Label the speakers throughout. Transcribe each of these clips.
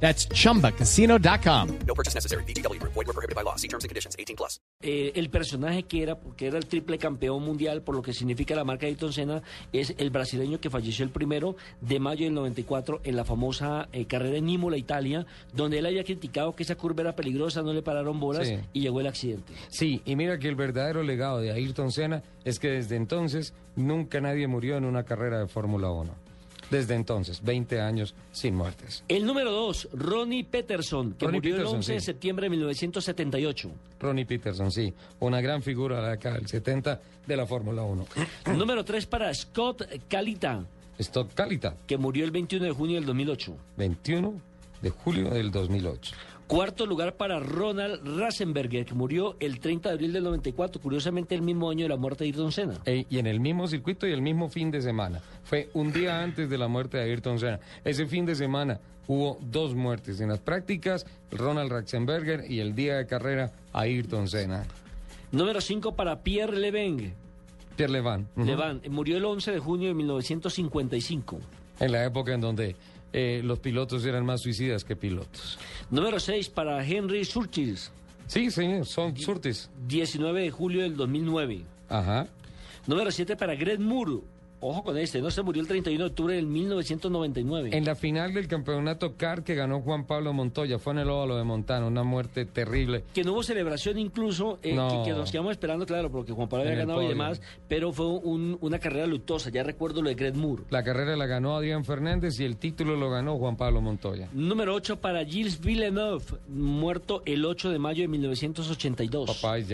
Speaker 1: That's chumbacasino.com.
Speaker 2: No purchase necessary. BGW. Void were prohibited by law. See terms and conditions. 18 plus.
Speaker 3: Eh, el personaje que era, porque era el triple campeón mundial, por lo que significa la marca de Ayrton Senna, es el brasileño que falleció el primero de mayo del 94 en la famosa eh, carrera en Imola, Italia, donde él había criticado que esa curva era peligrosa, no le pararon bolas
Speaker 4: Sí.
Speaker 3: y llegó el accidente.
Speaker 4: Sí, y mira que el verdadero legado de Ayrton Senna es que desde entonces nunca nadie murió en una carrera de Fórmula 1. Desde entonces, 20 años sin muertes.
Speaker 3: El número dos, Ronnie Peterson, que
Speaker 4: Ronnie
Speaker 3: murió el
Speaker 4: Peterson,
Speaker 3: 11 de
Speaker 4: sí.
Speaker 3: septiembre de 1978.
Speaker 4: Ronnie Peterson, sí, una gran figura de la década del 70 de la Fórmula 1.
Speaker 3: número tres para Scott Calita,
Speaker 4: Stock Calita,
Speaker 3: que murió el 21 de junio del 2008.
Speaker 4: 21 de julio del 2008.
Speaker 3: Cuarto lugar para Ronald Rasenberger, que murió el 30 de abril del 94, curiosamente el mismo año de la muerte de Ayrton Senna.
Speaker 4: Y en el mismo circuito y el mismo fin de semana. Fue un día antes de la muerte de Ayrton Senna. Ese fin de semana hubo dos muertes. En las prácticas, Ronald Ratzenberger y el día de carrera, Ayrton Senna.
Speaker 3: Número 5 para Pierre Leveng.
Speaker 4: Pierre Levan.
Speaker 3: Levan, murió el 11 de junio de 1955.
Speaker 4: En la época en donde eh, los pilotos eran más suicidas que pilotos.
Speaker 3: Número 6 para Henry Surtees,
Speaker 4: Sí, señor, son surtis.
Speaker 3: 19 de julio del 2009.
Speaker 4: Ajá.
Speaker 3: Número 7 para Greg Moore. Ojo con este, no se murió el 31 de octubre del 1999.
Speaker 4: En la final del campeonato CAR que ganó Juan Pablo Montoya, fue en el óvalo de Montana, una muerte terrible.
Speaker 3: Que no hubo celebración incluso, eh,
Speaker 4: No.
Speaker 3: que, que nos quedamos esperando, claro, porque Juan Pablo
Speaker 4: En
Speaker 3: había ganado y demás, pero fue un- una carrera lutosa, ya recuerdo lo de Greg Moore.
Speaker 4: La carrera la ganó Adrián Fernández y el título lo ganó Juan Pablo Montoya.
Speaker 3: Número 8 para Gilles Villeneuve, muerto el 8 de mayo de 1982.
Speaker 4: Papá es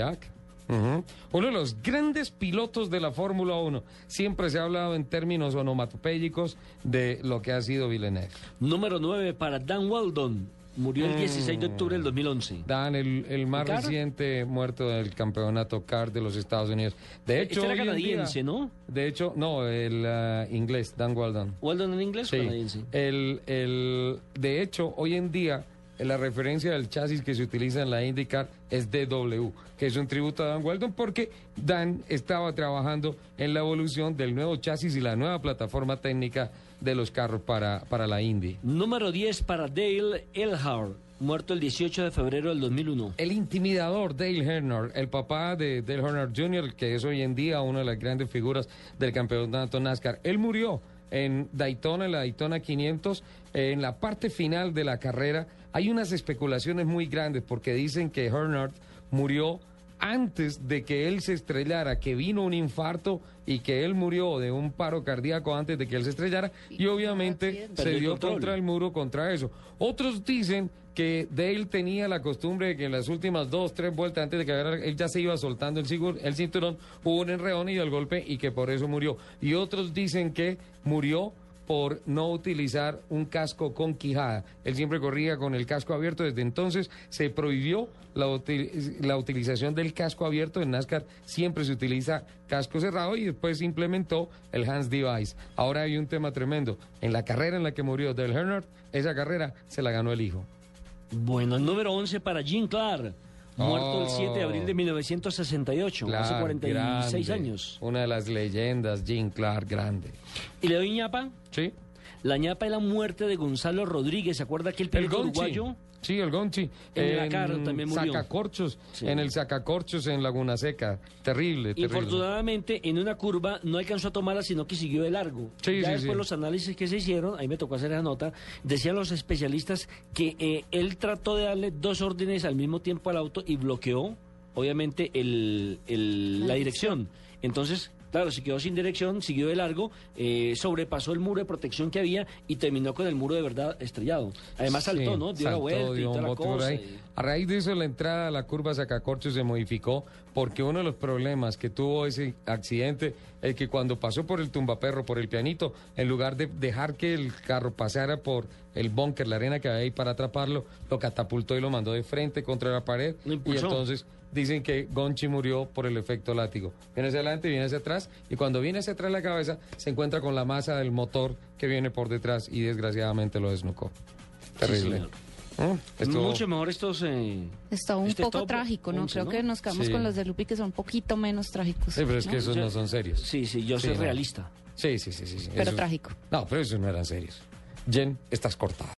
Speaker 4: Uno de los grandes pilotos de la Fórmula 1. Siempre se ha hablado en términos onomatopéyicos de lo que ha sido Villeneuve.
Speaker 3: Número 9 para Dan Weldon, murió el 16
Speaker 4: Mm.
Speaker 3: de octubre del 2011.
Speaker 4: Dan, el, el más
Speaker 3: ¿Car?
Speaker 4: reciente muerto del campeonato CAR de los Estados Unidos. De hecho,
Speaker 3: Este era canadiense,
Speaker 4: día-
Speaker 3: ¿no?
Speaker 4: De hecho, no, el ah, inglés, Dan Weldon.
Speaker 3: ¿Weldon en inglés o canadiense?
Speaker 4: El, el, de hecho, hoy en día, la referencia del chasis que se utiliza en la IndyCar es DW, que es un tributo a Dan Weldon porque Dan estaba trabajando en la evolución del nuevo chasis y la nueva plataforma técnica de los carros para, para la Indy.
Speaker 3: Número 10 para Dale Earnhardt, muerto el 18 de febrero del 2001.
Speaker 4: El intimidador Dale Earnhardt, el papá de Dale Earnhardt Jr., que es hoy en día una de las grandes figuras del campeonato NASCAR, él murió en Daytona, en la Daytona 500, eh, en la parte final de la carrera. Hay unas especulaciones muy grandes porque dicen que Earnhardt murió antes de que él se estrellara, que vino un infarto y que él murió de un paro cardíaco antes de que él se estrellara y obviamente se dio
Speaker 3: control.
Speaker 4: contra el muro contra eso. Otros dicen que Dale tenía la costumbre de que en las últimas dos, tres vueltas antes de que él ya se iba soltando el, el cinturón, hubo un enredón y el golpe y que por eso murió. Y otros dicen que murió por no utilizar un casco con quijada. Él siempre corría con el casco abierto. Desde entonces se prohibió la, util- la utilización del casco abierto. En NASCAR siempre se utiliza casco cerrado y después se implementó el Hands Device. Ahora hay un tema tremendo. En la carrera en la que murió Dale Earnhardt, esa carrera se la ganó el hijo.
Speaker 3: Bueno, el número 11 para Jim Clark, muerto el 7 de abril de
Speaker 4: Oh.
Speaker 3: 1968, hace
Speaker 4: Clark,
Speaker 3: 46
Speaker 4: grande.
Speaker 3: años.
Speaker 4: Una de las leyendas, Jim Clark, grande.
Speaker 3: ¿Y le doy ñapa?
Speaker 4: Sí.
Speaker 3: La ñapa es la muerte de Gonzalo Rodríguez, ¿se acuerda aquel
Speaker 4: El
Speaker 3: piloto uruguayo?
Speaker 4: Sí, el Gonchi.
Speaker 3: En el Dakar también murió.
Speaker 4: Sacacorchos,
Speaker 3: Sí.
Speaker 4: en el Sacacorchos en Laguna Seca. Terrible, terrible.
Speaker 3: Infortunadamente, en una curva no alcanzó a tomarla, sino que siguió de largo.
Speaker 4: Sí,
Speaker 3: ya
Speaker 4: sí,
Speaker 3: después
Speaker 4: sí.
Speaker 3: los análisis que se hicieron, ahí me tocó hacer esa nota, decían los especialistas que eh, él trató de darle dos órdenes al mismo tiempo al auto y bloqueó, obviamente, el, el- la dirección. Entonces, claro, se quedó sin dirección, siguió de largo, eh, sobrepasó el muro de protección que había y terminó con el muro de verdad estrellado. Además saltó,
Speaker 4: Sí,
Speaker 3: ¿no? Dio la vuelta y toda la cosa. y-
Speaker 4: A raíz de eso, la entrada a la curva Sacacorchos se modificó porque uno de los problemas que tuvo ese accidente es que cuando pasó por el tumbaperro, por el pianito, en lugar de dejar que el carro pasara por el búnker, la arena que había ahí para atraparlo, lo catapultó y lo mandó de frente contra la pared y entonces dicen que Gonchi murió por el efecto látigo. Viene hacia adelante, viene hacia atrás, y cuando viene hacia atrás la cabeza, se encuentra con la masa del motor que viene por detrás y desgraciadamente lo desnucó. Terrible. ¿Mm? Estuvo-
Speaker 3: Mucho mejor estos... eh,
Speaker 5: Está un
Speaker 3: este
Speaker 5: poco trágico, ¿no?
Speaker 3: 11,
Speaker 5: Creo
Speaker 3: ¿no?
Speaker 5: que nos quedamos
Speaker 4: Sí.
Speaker 5: con los de Lupi que son un poquito menos trágicos.
Speaker 4: Sí, pero es que esos
Speaker 3: Yo-
Speaker 4: no son serios.
Speaker 3: Sí, sí, yo
Speaker 4: Sí,
Speaker 3: soy
Speaker 4: no.
Speaker 3: realista.
Speaker 4: Sí, sí, sí, sí. sí.
Speaker 5: Pero
Speaker 4: Esos-
Speaker 5: trágico.
Speaker 4: No, pero esos no eran serios. Jen, estás cortada.